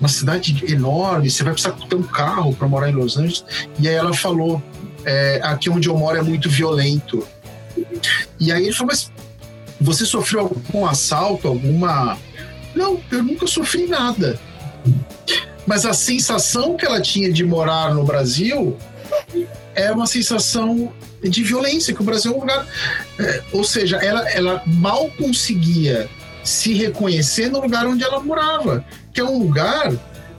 Uma cidade enorme, você vai precisar ter um carro para morar em Los Angeles. E aí ela falou: é, aqui onde eu moro é muito violento. E aí ele falou: mas você sofreu algum assalto, alguma não, eu nunca sofri nada. Mas a sensação que ela tinha de morar no Brasil é uma sensação de violência, que o Brasil é um lugar. É, ou seja, ela, ela mal conseguia se reconhecer no lugar onde ela morava, que é um lugar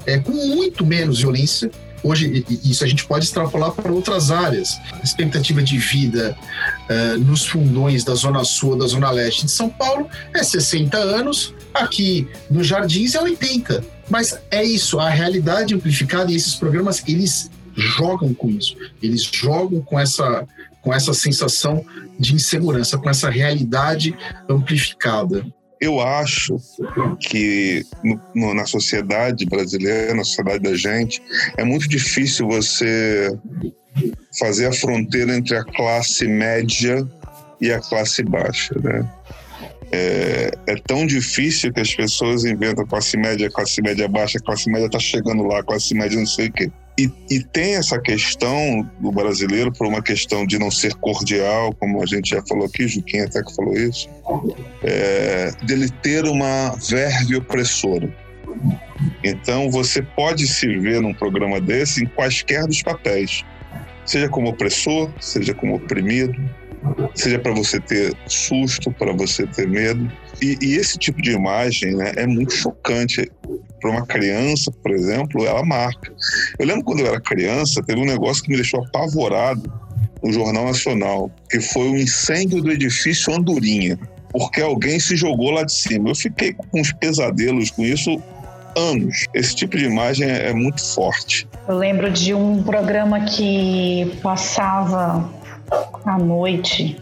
é, com muito menos violência. Hoje, isso a gente pode extrapolar para outras áreas. A expectativa de vida uh, nos fundões da Zona Sul, da Zona Leste de São Paulo é 60 anos, aqui nos Jardins é 80. Mas é isso, a realidade amplificada e esses programas, eles jogam com isso. Eles jogam com essa, com essa sensação de insegurança, com essa realidade amplificada. Eu acho que no, no, na sociedade brasileira, na sociedade da gente, é muito difícil você fazer a fronteira entre a classe média e a classe baixa, né? É, é, tão difícil que as pessoas inventam classe média, classe média baixa, classe média está chegando lá, classe média não sei o quê. E, e, tem essa questão do brasileiro, por uma questão de não ser cordial, como a gente já falou aqui, Juquinha até que falou isso, é, dele ter uma verve opressora. Então você pode se ver num programa desse em quaisquer dos papéis, seja como opressor, seja como oprimido, seja para você ter susto, para você ter medo. E, e, esse tipo de imagem né, é muito chocante. Para uma criança, por exemplo, ela marca. Eu lembro quando eu era criança, teve um negócio que me deixou apavorado no Jornal Nacional, que foi o incêndio do edifício Andorinha, porque alguém se jogou lá de cima. Eu fiquei com uns pesadelos com isso anos. Esse tipo de imagem é, é muito forte. Eu lembro de um programa que passava à noite.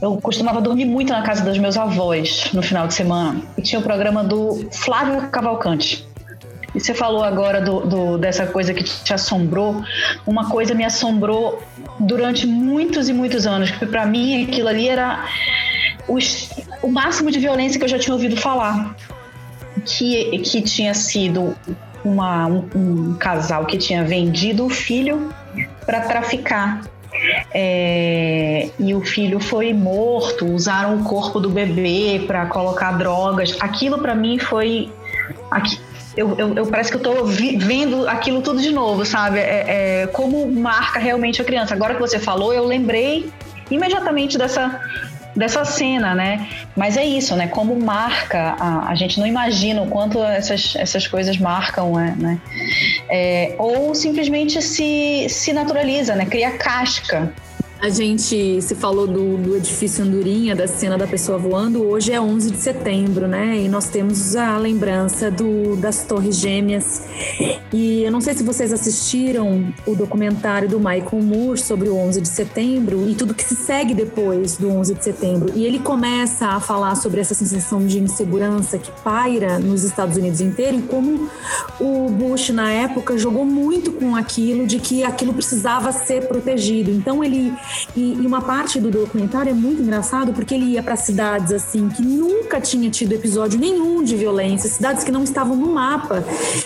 Eu costumava dormir muito na casa dos meus avós no final de semana. E tinha o programa do Flávio Cavalcante. E você falou agora do, do, dessa coisa que te assombrou. Uma coisa me assombrou durante muitos e muitos anos. Porque para mim aquilo ali era o máximo de violência que eu já tinha ouvido falar. Que, que tinha sido uma, um, um casal que tinha vendido o filho para traficar é, e o filho foi morto, usaram o corpo do bebê para colocar drogas. Aquilo para mim foi. Aqui, eu, eu, eu, parece que eu estou vendo aquilo tudo de novo, sabe? É, é, como marca realmente a criança. Agora que você falou, eu lembrei imediatamente dessa dessa cena, né? Mas é isso, né? Como marca, a, a gente não imagina o quanto essas, essas coisas marcam, né? né? É, ou simplesmente se, se naturaliza, né? Cria casca A gente se falou do, do, edifício Andorinha, da cena da pessoa voando. Hoje é 11 de setembro, né? E nós temos a lembrança do, das Torres Gêmeas. E eu não sei se vocês assistiram o documentário do Michael Moore sobre o 11 de setembro e tudo que se segue depois do 11 de setembro. E ele começa a falar sobre essa sensação de insegurança que paira nos Estados Unidos inteiro e como o Bush, na época, jogou muito com aquilo de que aquilo precisava ser protegido. Então ele e, e, uma parte do documentário é muito engraçado porque ele ia para cidades assim que nunca tinha tido episódio nenhum de violência, cidades que não estavam no mapa.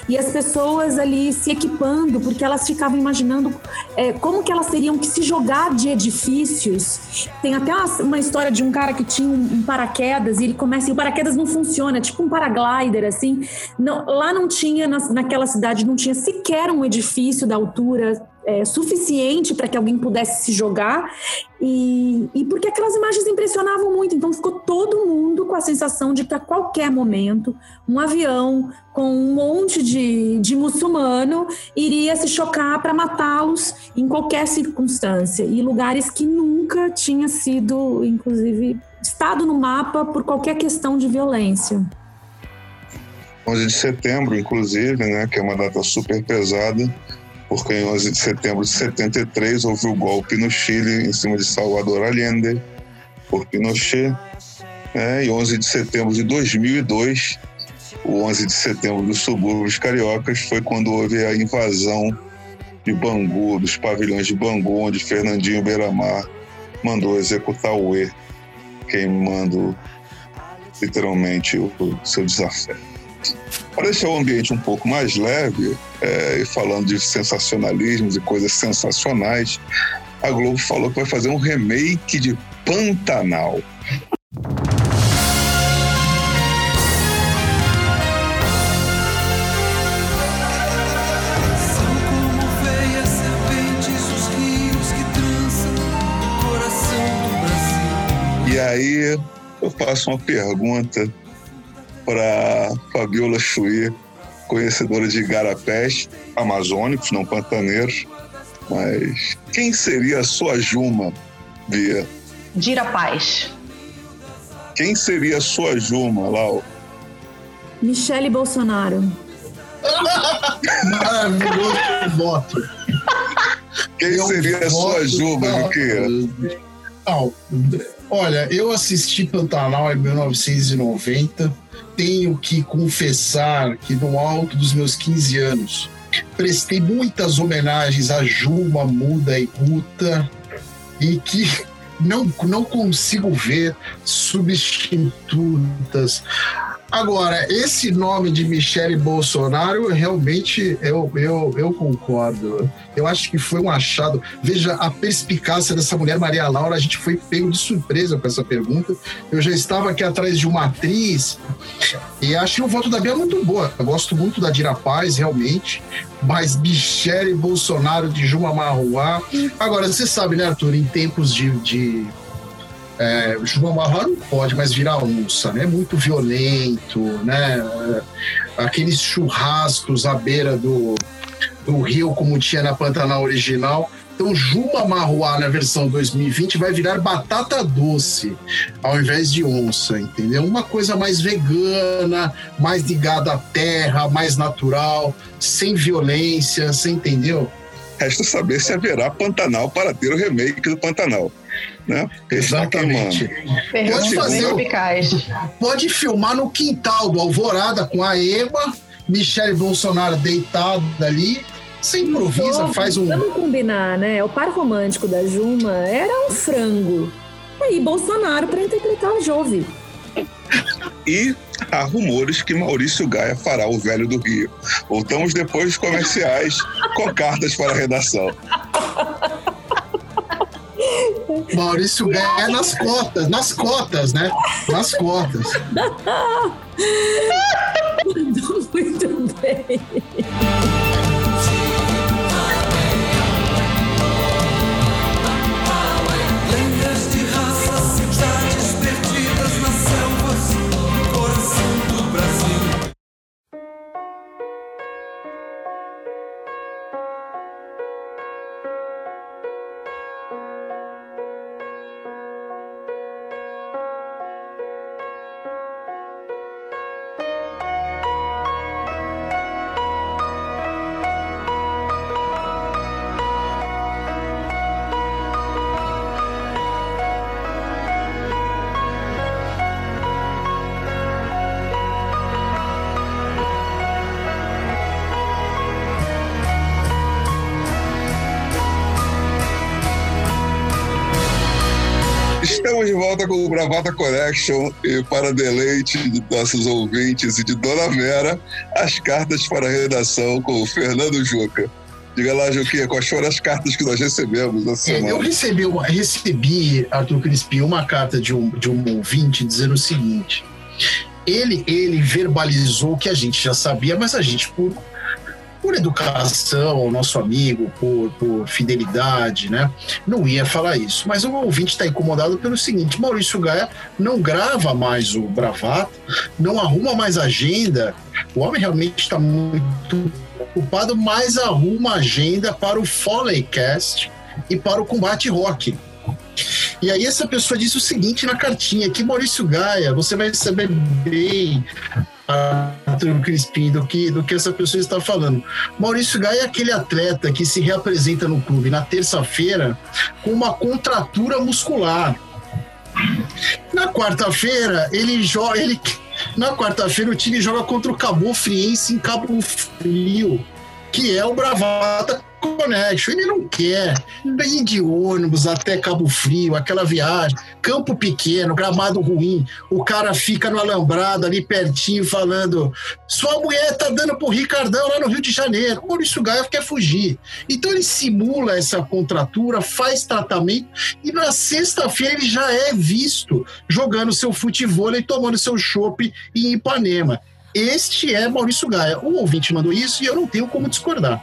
E as pessoas ali se equipando porque elas ficavam imaginando é, como que elas teriam que se jogar de edifícios. Tem até uma, uma história de um cara que tinha um, um, paraquedas e ele começa e o paraquedas não funciona, é tipo um paraglider assim. Não, lá não tinha na, naquela cidade não tinha sequer um edifício da altura é, suficiente para que alguém pudesse se jogar. E, e porque aquelas imagens impressionavam muito, então ficou todo mundo com a sensação de que a qualquer momento um avião com um monte de, de muçulmano iria se chocar para matá-los em qualquer circunstância. E lugares que nunca tinha sido, inclusive, estado no mapa por qualquer questão de violência. 11 de setembro, inclusive, né, que é uma data super pesada, porque em 11 de setembro de 73 houve o golpe no Chile em cima de Salvador Allende por Pinochet. Né? E 11 de setembro de 2002, o 11 de setembro dos subúrbios cariocas, foi quando houve a invasão de Bangu, dos pavilhões de Bangu, onde Fernandinho Beiramar mandou executar o E, queimando literalmente o, seu desafio. Para deixar o ambiente um pouco mais leve, é, e falando de sensacionalismos e coisas sensacionais, a Globo falou que vai fazer um remake de Pantanal. E aí eu faço uma pergunta para Fabiola Chuí, conhecedora de garapés amazônicos, não pantaneiros. Mas quem seria a sua Juma, Bia? Dira Paz. Quem seria a sua Juma, Lau? Michele Bolsonaro. Maravilhoso voto. Quem eu seria a sua Juma? Não, olha, eu assisti Pantanal em 1990 tenho que confessar que no alto dos meus 15 anos prestei muitas homenagens a Juma, Muda e Guta e que não, não consigo ver substitutas Agora, esse nome de Michele Bolsonaro, realmente eu, eu, eu concordo. Eu acho que foi um achado. Veja a perspicácia dessa mulher, Maria Laura. A gente foi pego de surpresa com essa pergunta. Eu já estava aqui atrás de uma atriz e achei o voto da Bia muito boa. Eu gosto muito da Dira Paz, realmente. Mas Michele Bolsonaro de Juma Marruá. Agora, você sabe, né, Arthur, em tempos de, de é, João não pode mais virar onça, né? Muito violento, né? Aqueles churrascos à beira do, do rio, como tinha na Pantanal original. Então, Juma Marruá na versão 2020 vai virar batata doce ao invés de onça, entendeu? Uma coisa mais vegana, mais ligada à terra, mais natural, sem violência, você entendeu? Resta saber se haverá Pantanal para ter o remake do Pantanal. Né? Exatamente. Pode fazer, pode filmar no quintal do Alvorada com a Ema, Michele Bolsonaro deitada ali. Você improvisa, faz um. Vamos combinar, né? O par romântico da Juma era um frango. E aí, Bolsonaro para interpretar o Jove. E há rumores que Maurício Gaia fará o Velho do Rio. Voltamos depois dos comerciais com cartas para a redação. Maurício ganha nas cotas, nas cotas, né? Nas cotas. Muito bem. Estamos de volta com o Bravata Connection e para deleite de nossos ouvintes e de Dona Vera, as cartas para a redação com o Fernando Juca. Diga lá, Juquinha, quais foram as cartas que nós recebemos na É, semana? eu recebi, uma- recebi, Arthur Crispi, uma carta de um, de um ouvinte dizendo o seguinte: ele, ele verbalizou o que a gente já sabia, mas a gente, por, por educação, nosso amigo, por, por fidelidade, né, não ia falar isso. Mas o ouvinte está incomodado pelo seguinte: Maurício Gaia não grava mais o Bravata, não arruma mais agenda. O homem realmente está muito ocupado, mas arruma agenda para o Foleycast e para o combate rock. E aí essa pessoa disse o seguinte na cartinha, que Maurício Gaia, você vai saber bem Arthur Crispim do que, do que essa pessoa está falando. Maurício Gaia é aquele atleta que se reapresenta no clube na terça-feira com uma contratura muscular. Na quarta-feira, ele joga. Ele, na quarta-feira, o time joga contra o Cabo Friense em Cabo Frio, que é o Bravata Connection. Ele não quer ir de ônibus até Cabo Frio, aquela viagem, campo pequeno, gramado ruim. O cara fica no alambrado ali pertinho falando: sua mulher tá dando pro Ricardão lá no Rio de Janeiro. Maurício Gaia quer fugir. Então ele simula essa contratura, faz tratamento e na sexta-feira ele já é visto jogando seu futebol e tomando seu chopp em Ipanema. Este é Maurício Gaia. O ouvinte mandou isso e eu não tenho como discordar.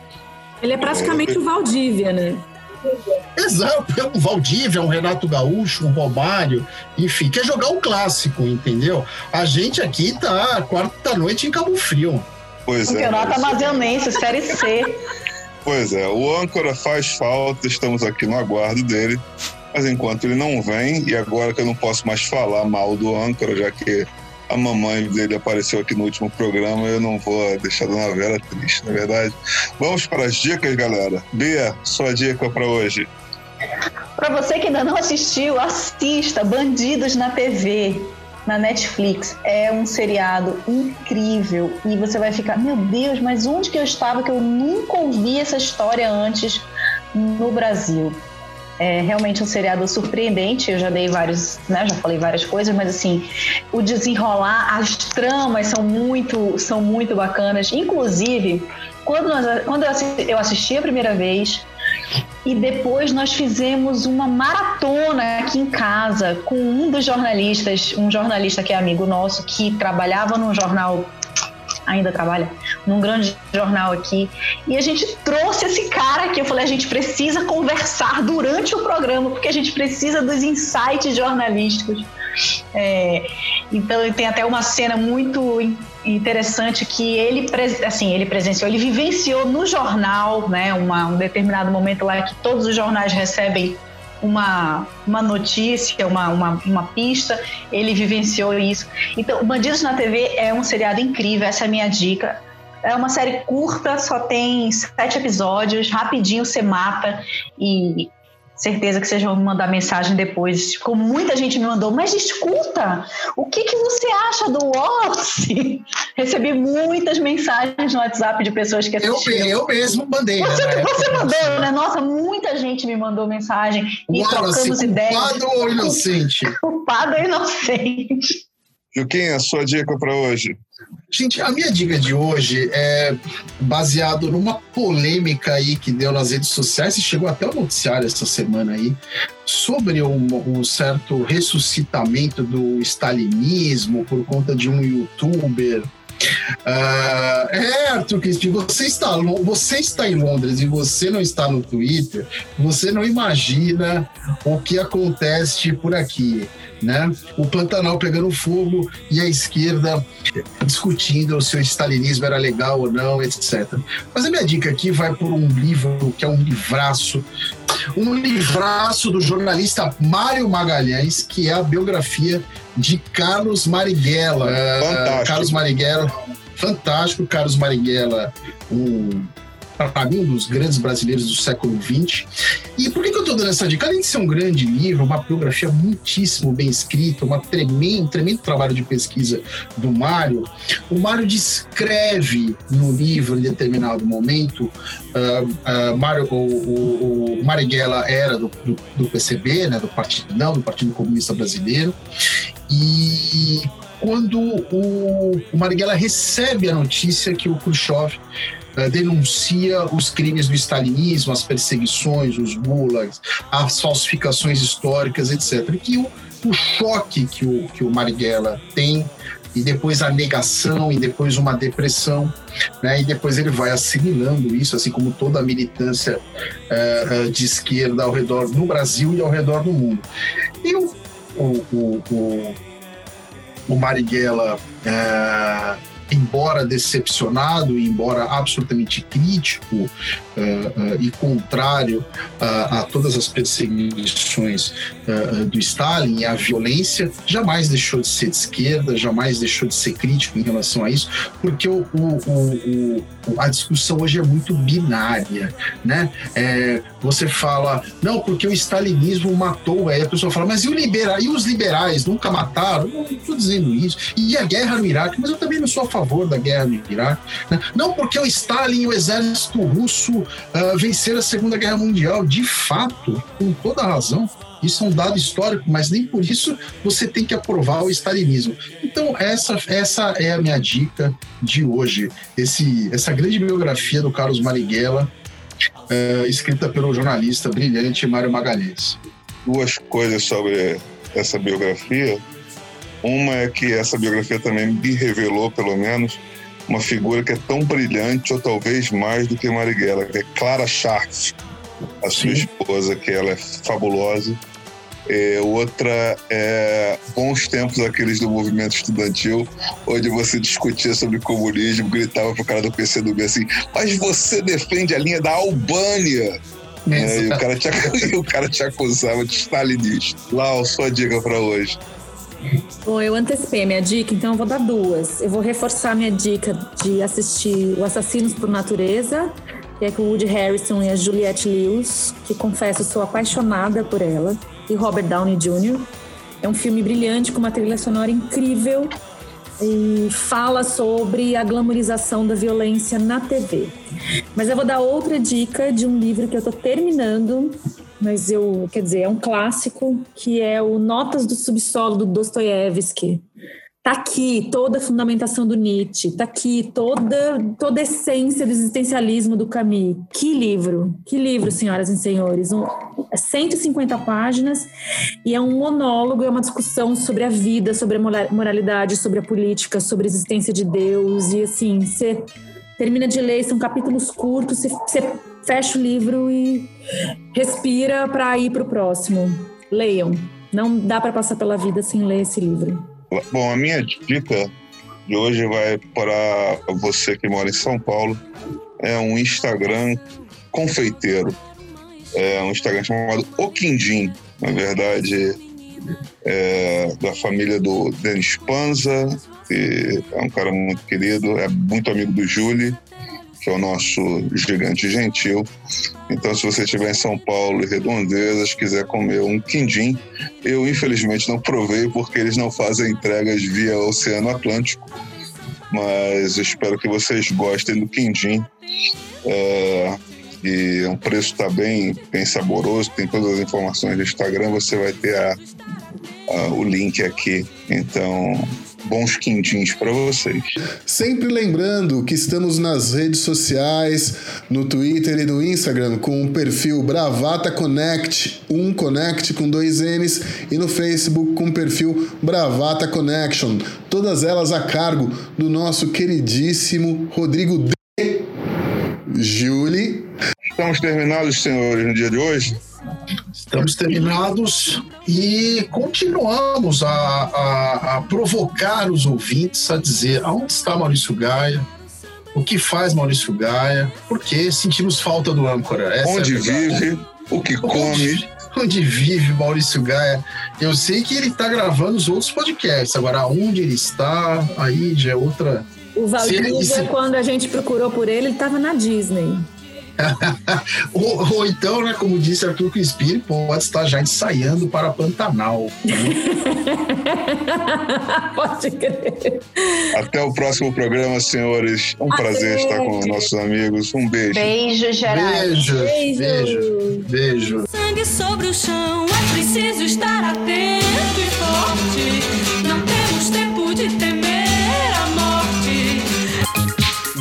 Ele é praticamente o Valdívia, né? Exato, é um Valdívia, um Renato Gaúcho, um Romário, enfim, quer jogar um clássico, entendeu? A gente aqui tá quarta-noite em Cabo Frio. Pois é. Campeonato Maurício. Amazonense, Série C. Pois é, o âncora faz falta, estamos aqui no aguardo dele. Mas enquanto ele não vem, e agora que eu não posso mais falar mal do âncora, já que a mamãe dele apareceu aqui no último programa, eu não vou deixar a Dona Vera triste, na verdade. Vamos para as dicas, galera. Bia, sua dica para hoje. Pra você que ainda não assistiu, assista Bandidos na TV, na Netflix. É um seriado incrível e você vai ficar, meu Deus, mas onde que eu estava que eu nunca ouvi essa história antes no Brasil? É realmente um seriado surpreendente. Eu já dei vários, né? Já falei várias coisas, mas assim, o desenrolar, as tramas são muito, são muito bacanas. Inclusive, quando, nós- quando eu assisti, eu assisti a primeira vez, e depois nós fizemos uma maratona aqui em casa com um dos jornalistas, um jornalista que é amigo nosso, que trabalhava num jornal, ainda trabalha, num grande jornal aqui. E a gente trouxe esse cara aqui. Eu falei, a gente precisa conversar durante o programa, porque a gente precisa dos insights jornalísticos. É, então tem até uma cena muito in- interessante que ele assim ele presenciou ele vivenciou no jornal né uma- um determinado momento lá que todos os jornais recebem uma, uma notícia, uma, uma, uma pista, ele vivenciou isso. Então, Bandidos na TV é um seriado incrível, essa é a minha dica. É uma série curta, só tem sete episódios, rapidinho você mata e certeza que vocês vão me mandar mensagem depois. Como muita gente me mandou, mas escuta, o que, que você acha do Office? Recebi muitas mensagens no WhatsApp de pessoas que Eu, assistiram. eu mesmo mandei. Você, né, você mandou, né? Nossa, muita gente me mandou mensagem e Wallace, trocamos ideias. culpado ou inocente? Culpado ou inocente. Juquinha, sua dica para hoje. Gente, a minha dica de hoje é baseado numa polêmica aí que deu nas redes sociais e chegou até o noticiário essa semana aí sobre um, um certo ressuscitamento do stalinismo por conta de um youtuber. Ah, é, Arthur Crispim, você está, você está em Londres e você não está no Twitter, você não imagina o que acontece por aqui, né? O Pantanal pegando fogo e a esquerda discutindo se o stalinismo era legal ou não, etc. Mas a minha dica aqui vai por um livro que é um livraço, um livraço do jornalista Mário Magalhães, que é a biografia de Carlos Marighella. Fantástico. Carlos Marighella, fantástico, Carlos Marighella, um para mim, um dos grandes brasileiros do século XX. E por que, que eu estou dando essa dica? Além de ser um grande livro, uma biografia muitíssimo bem escrita, uma tremendo, um tremendo trabalho de pesquisa do Mário, o Mário descreve no livro, em determinado momento, uh, uh, Mário, o, o, o Marighella era do, do, do PCB, né, do Partido Não, do Partido Comunista Brasileiro, e quando o, Marighella recebe a notícia que o Khrushchev uh, denuncia os crimes do stalinismo, as perseguições, os gulags, as falsificações históricas, etc. E que o, o choque que o, que o Marighella tem e depois a negação e depois uma depressão, né? E depois ele vai assimilando isso, assim como toda a militância uh, de esquerda ao redor no Brasil e ao redor do mundo. E o, o, o, o, Marighella uh, embora decepcionado embora absolutamente crítico uh, uh, e contrário uh, a todas as perseguições do Stalin e à violência, jamais deixou de ser de esquerda, jamais deixou de ser crítico em relação a isso, porque o, o, o, a discussão hoje é muito binária, né? É, você fala, não, porque o stalinismo matou, aí a pessoa fala, mas e, o libera, e os liberais nunca mataram? Não estou dizendo isso. E a guerra no Iraque, mas eu também não sou a favor da guerra no Iraque. Né? Não porque o Stalin e o exército russo uh, venceram a Segunda Guerra Mundial. De fato, com toda razão, isso é um dado histórico, mas nem por isso você tem que aprovar o stalinismo. Então, essa, essa é a minha dica de hoje. Esse, essa grande biografia do Carlos Marighella, uh, escrita pelo jornalista brilhante Mário Magalhães. Duas coisas sobre essa biografia. Uma é que essa biografia também me revelou, pelo menos, uma figura que é tão brilhante, ou talvez mais do que Marighella, que é Clara Scharf, a sua Sim. esposa, que ela é fabulosa. É, outra é bons tempos aqueles do movimento estudantil, onde você discutia sobre comunismo, gritava pro cara do PCdoB assim, mas você defende a linha da Albânia. É, e, o cara te, o cara te acusava de stalinista. Lau, sua dica para hoje. Bom, eu antecipei minha dica, então eu vou dar duas. Eu vou reforçar minha dica de assistir O Assassinos por Natureza, que é com o Woody Harrison e a Juliette Lewis, que confesso sou apaixonada por ela, e Robert Downey Jr. É um filme brilhante com uma trilha sonora incrível e fala sobre a glamorização da violência na TV. Mas eu vou dar outra dica de um livro que eu estou terminando, mas eu, quer dizer, é um clássico, que é o Notas do Subsolo do Dostoiévski. Tá aqui toda a fundamentação do Nietzsche, tá aqui toda toda a essência do existencialismo do Camus. Que livro, que livro, senhoras e senhores. Um, 150 é páginas e é um monólogo, é uma discussão sobre a vida, sobre a moralidade, sobre a política, sobre a existência de Deus e assim, você termina de ler, são capítulos curtos, você fecha o livro e respira para ir para o próximo. Leiam. Não dá para passar pela vida sem ler esse livro. Bom, a minha dica de hoje vai para você que mora em São Paulo. É um Instagram confeiteiro. É um Instagram chamado O Quindim. Na verdade, é da família do Denis Panza, que é um cara muito querido, é muito amigo do Júlio que é o nosso gigante gentil. Então, se você estiver em São Paulo e Redondezas, quiser comer um quindim, eu infelizmente não provei porque eles não fazem entregas via Oceano Atlântico, mas espero que vocês gostem do quindim. É, e o preço está bem, bem saboroso, tem todas as informações do Instagram, você vai ter a, a, o link aqui. Então, bons quintins para vocês. Sempre lembrando que estamos nas redes sociais, no Twitter e no Instagram, com o perfil Bravata Connect, um Connect com dois N's, e no Facebook com o perfil Bravata Connection. Todas elas a cargo do nosso queridíssimo Rodrigo D. Julie. Estamos terminados, senhores, no dia de hoje. Estamos terminados e continuamos a, a, a, provocar os ouvintes a dizer aonde está Maurício Gaia, o que faz Maurício Gaia, porque sentimos falta do âncora. Essa onde é vive, o que come. Onde, onde vive Maurício Gaia. Eu sei que ele está gravando os outros podcasts, agora onde ele está, aí já é outra. O Valdívia, quando a gente procurou por ele, ele estava na Disney. Ou, ou então, né, como disse Arthur Crispim, pode estar já ensaiando para Pantanal. Pode crer. Até o próximo programa, senhores. Um prazer Até. estar com nossos amigos. Um beijo. Beijo, geral. Beijo, Beijo. beijo, beijo. Sangue sobre o chão, é preciso estar atento e forte.